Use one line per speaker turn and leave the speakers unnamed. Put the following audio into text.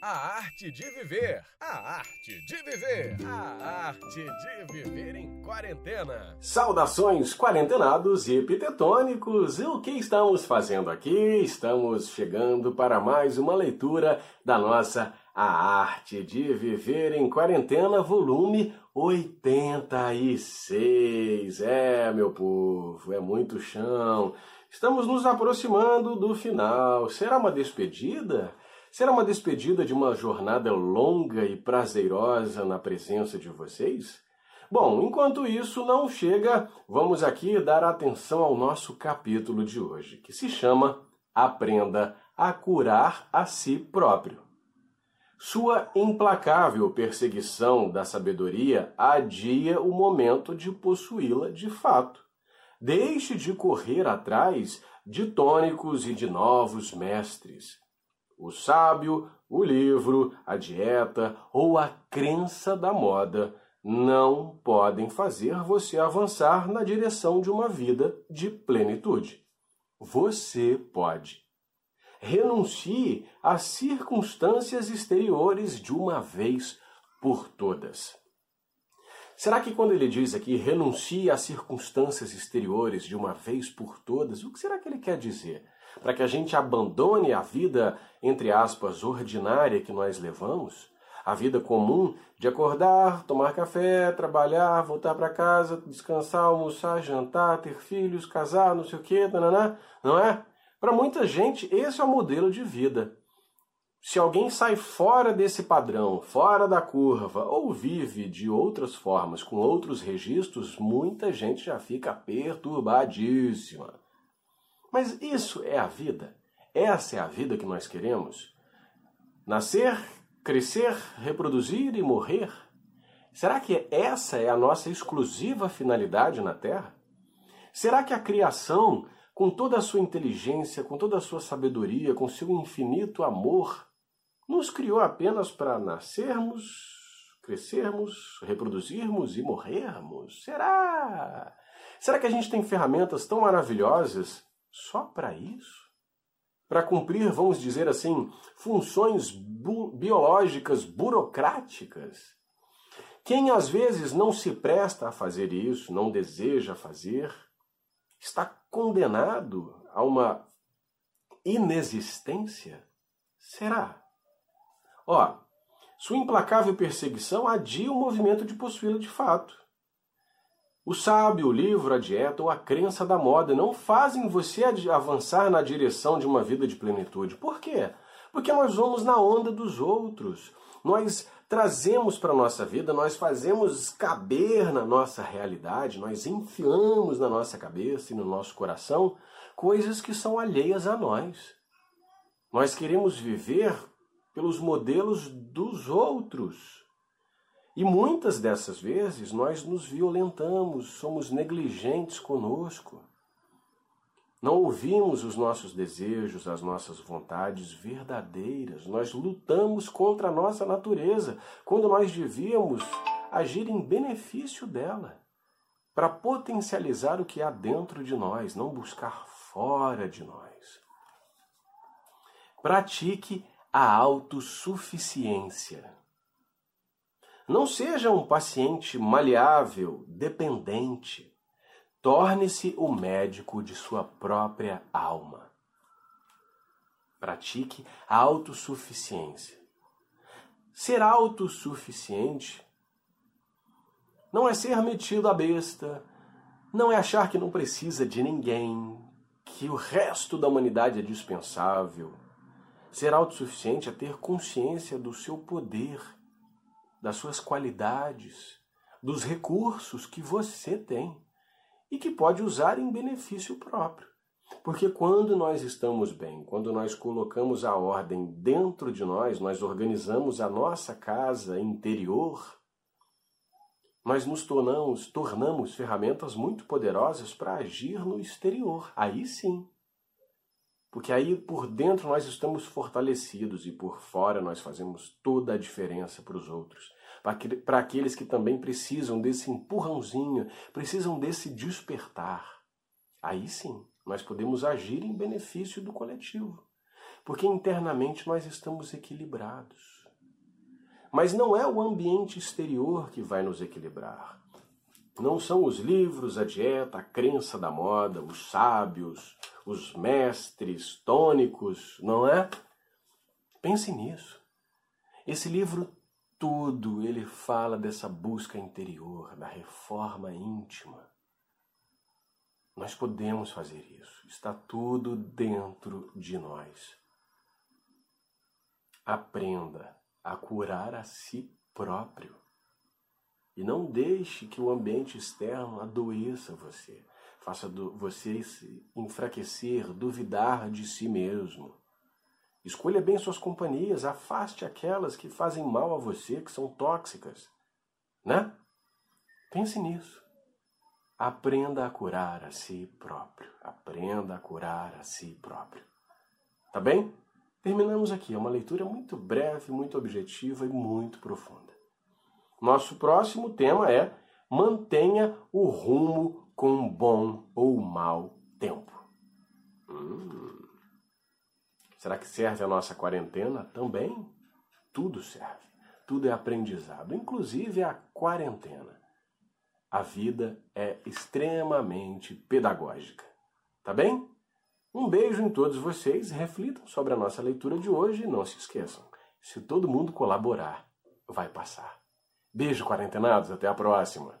A arte de viver. A arte de viver. A arte de viver em quarentena.
Saudações quarentenados e epitetônicos. O que estamos fazendo aqui? Estamos chegando para mais uma leitura da nossa A Arte de Viver em Quarentena, volume 86. É, meu povo, é muito chão. Estamos nos aproximando do final. Será uma despedida? Será uma despedida de uma jornada longa e prazerosa na presença de vocês? Bom, enquanto isso não chega, vamos aqui dar atenção ao nosso capítulo de hoje, que se chama Aprenda a curar a si próprio. Sua implacável perseguição da sabedoria adia o momento de possuí-la de fato. Deixe de correr atrás de tônicos e de novos mestres. O sábio, o livro, a dieta ou a crença da moda não podem fazer você avançar na direção de uma vida de plenitude. Você pode. Renuncie às circunstâncias exteriores de uma vez por todas. Será que quando ele diz aqui renuncie às circunstâncias exteriores de uma vez por todas, o que será que ele quer dizer? Para que a gente abandone a vida, entre aspas, ordinária que nós levamos, a vida comum de acordar, tomar café, trabalhar, voltar para casa, descansar, almoçar, jantar, ter filhos, casar, não sei o quê, não é? Para muita gente, esse é o modelo de vida. Se alguém sai fora desse padrão, fora da curva, ou vive de outras formas, com outros registros, muita gente já fica perturbadíssima. Mas isso é a vida? Essa é a vida que nós queremos? Nascer, crescer, reproduzir e morrer? Será que essa é a nossa exclusiva finalidade na Terra? Será que a criação, com toda a sua inteligência, com toda a sua sabedoria, com seu infinito amor, nos criou apenas para nascermos, crescermos, reproduzirmos e morrermos? Será? Será que a gente tem ferramentas tão maravilhosas só para isso? Para cumprir, vamos dizer assim, funções bu biológicas burocráticas? Quem às vezes não se presta a fazer isso, não deseja fazer, está condenado a uma inexistência? Será? Ó, sua implacável perseguição adia o movimento de possuí-la de fato. O sábio, o livro, a dieta ou a crença da moda não fazem você avançar na direção de uma vida de plenitude. Por quê? Porque nós vamos na onda dos outros. Nós trazemos para a nossa vida, nós fazemos caber na nossa realidade, nós enfiamos na nossa cabeça e no nosso coração coisas que são alheias a nós. Nós queremos viver pelos modelos dos outros. E muitas dessas vezes nós nos violentamos, somos negligentes conosco. Não ouvimos os nossos desejos, as nossas vontades verdadeiras. Nós lutamos contra a nossa natureza, quando nós devíamos agir em benefício dela, para potencializar o que há dentro de nós, não buscar fora de nós. Pratique a autossuficiência. Não seja um paciente maleável, dependente. Torne-se o médico de sua própria alma. Pratique a autossuficiência. Ser autossuficiente não é ser metido à besta, não é achar que não precisa de ninguém, que o resto da humanidade é dispensável. Ser autossuficiente é ter consciência do seu poder das suas qualidades, dos recursos que você tem e que pode usar em benefício próprio. Porque quando nós estamos bem, quando nós colocamos a ordem dentro de nós, nós organizamos a nossa casa interior, nós nos tornamos, tornamos ferramentas muito poderosas para agir no exterior. Aí sim. Porque aí por dentro nós estamos fortalecidos e por fora nós fazemos toda a diferença para os outros. Para aqueles que também precisam desse empurrãozinho, precisam desse despertar. Aí sim, nós podemos agir em benefício do coletivo. porque internamente nós estamos equilibrados. Mas não é o ambiente exterior que vai nos equilibrar. Não são os livros, a dieta, a crença da moda, os sábios, os mestres tônicos, não é? Pense nisso. Esse livro todo ele fala dessa busca interior, da reforma íntima. Nós podemos fazer isso. Está tudo dentro de nós. Aprenda a curar a si próprio. E não deixe que o ambiente externo adoeça você, faça você se enfraquecer, duvidar de si mesmo. Escolha bem suas companhias, afaste aquelas que fazem mal a você, que são tóxicas. Né? Pense nisso. Aprenda a curar a si próprio. Aprenda a curar a si próprio. Tá bem? Terminamos aqui. É uma leitura muito breve, muito objetiva e muito profunda. Nosso próximo tema é mantenha o rumo com bom ou mau tempo. Hum. Será que serve a nossa quarentena? Também. Tudo serve. Tudo é aprendizado, inclusive a quarentena a vida é extremamente pedagógica. Tá bem? Um beijo em todos vocês, reflitam sobre a nossa leitura de hoje e não se esqueçam: se todo mundo colaborar, vai passar. Beijo, quarentenados, até a próxima.